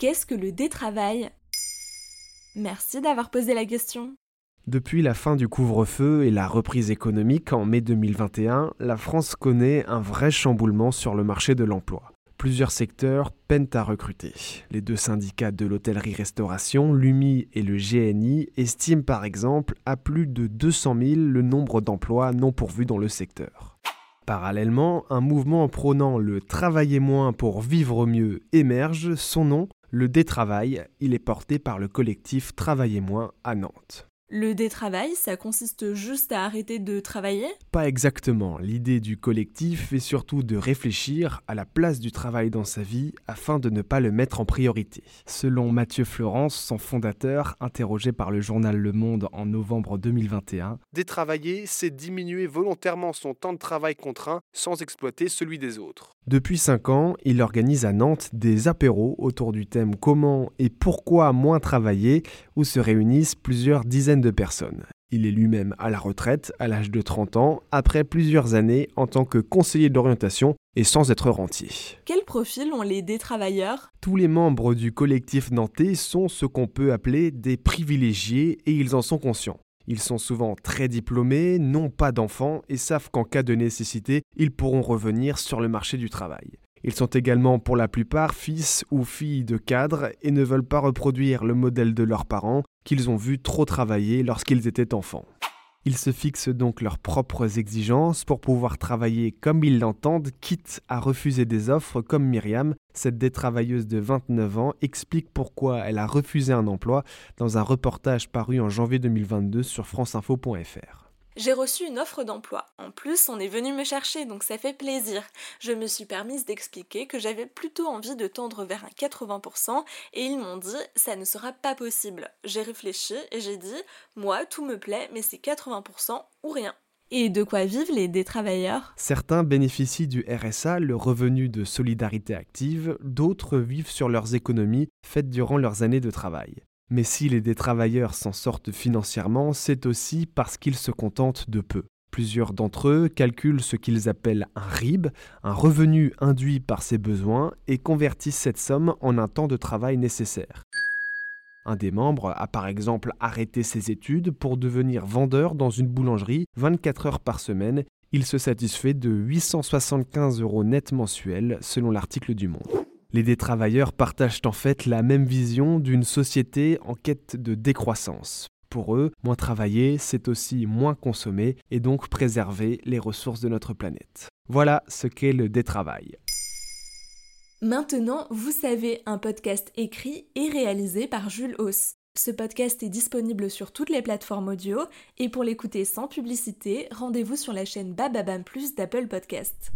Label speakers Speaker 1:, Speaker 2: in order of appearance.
Speaker 1: Qu'est-ce que le détravail? Merci d'avoir posé la question.
Speaker 2: Depuis la fin du couvre-feu et la reprise économique en mai 2021, la France connaît un vrai chamboulement sur le marché de l'emploi. Plusieurs secteurs peinent à recruter. Les deux syndicats de l'hôtellerie-restauration, l'UMI et le GNI, estiment par exemple à plus de 200 000 le nombre d'emplois non pourvus dans le secteur. Parallèlement, un mouvement prônant le travailler moins pour vivre mieux émerge, son nom, le détravail, il est porté par le collectif Travailler moins à Nantes.
Speaker 1: Le détravail, ça consiste juste à arrêter de travailler?
Speaker 2: Pas exactement. L'idée du collectif est surtout de réfléchir à la place du travail dans sa vie afin de ne pas le mettre en priorité. Selon Mathieu Florence, son fondateur, interrogé par le journal Le Monde en novembre 2021, Détravailler, c'est diminuer volontairement son temps de travail contraint sans exploiter celui des autres. Depuis 5 ans, il organise à Nantes des apéros autour du thème Comment et pourquoi moins travailler, où se réunissent plusieurs dizaines de personnes. Il est lui-même à la retraite à l'âge de 30 ans, après plusieurs années en tant que conseiller d'orientation et sans être rentier.
Speaker 1: Quel profil ont les détravailleurs
Speaker 2: Tous les membres du collectif nantais sont ce qu'on peut appeler des privilégiés et ils en sont conscients. Ils sont souvent très diplômés, n'ont pas d'enfants et savent qu'en cas de nécessité, ils pourront revenir sur le marché du travail. Ils sont également pour la plupart fils ou filles de cadres et ne veulent pas reproduire le modèle de leurs parents qu'ils ont vu trop travailler lorsqu'ils étaient enfants. Ils se fixent donc leurs propres exigences pour pouvoir travailler comme ils l'entendent, quitte à refuser des offres comme Myriam, cette détravailleuse de 29 ans, explique pourquoi elle a refusé un emploi dans un reportage paru en janvier 2022 sur franceinfo.fr.
Speaker 1: J'ai reçu une offre d'emploi. En plus, on est venu me chercher, donc ça fait plaisir. Je me suis permise d'expliquer que j'avais plutôt envie de tendre vers un 80% et ils m'ont dit ça ne sera pas possible. J'ai réfléchi et j'ai dit moi tout me plaît mais c'est 80% ou rien. Et de quoi vivent les détravailleurs
Speaker 2: Certains bénéficient du RSA, le revenu de solidarité active, d'autres vivent sur leurs économies faites durant leurs années de travail. Mais si les détravailleurs s'en sortent financièrement, c'est aussi parce qu'ils se contentent de peu. Plusieurs d'entre eux calculent ce qu'ils appellent un RIB, un revenu induit par ses besoins, et convertissent cette somme en un temps de travail nécessaire. Un des membres a par exemple arrêté ses études pour devenir vendeur dans une boulangerie 24 heures par semaine. Il se satisfait de 875 euros net mensuels selon l'article du Monde. Les détravailleurs partagent en fait la même vision d'une société en quête de décroissance. Pour eux, moins travailler, c'est aussi moins consommer et donc préserver les ressources de notre planète. Voilà ce qu'est le détravail.
Speaker 1: Maintenant, vous savez, un podcast écrit et réalisé par Jules Hauss. Ce podcast est disponible sur toutes les plateformes audio et pour l'écouter sans publicité, rendez-vous sur la chaîne Bababam Plus d'Apple Podcast.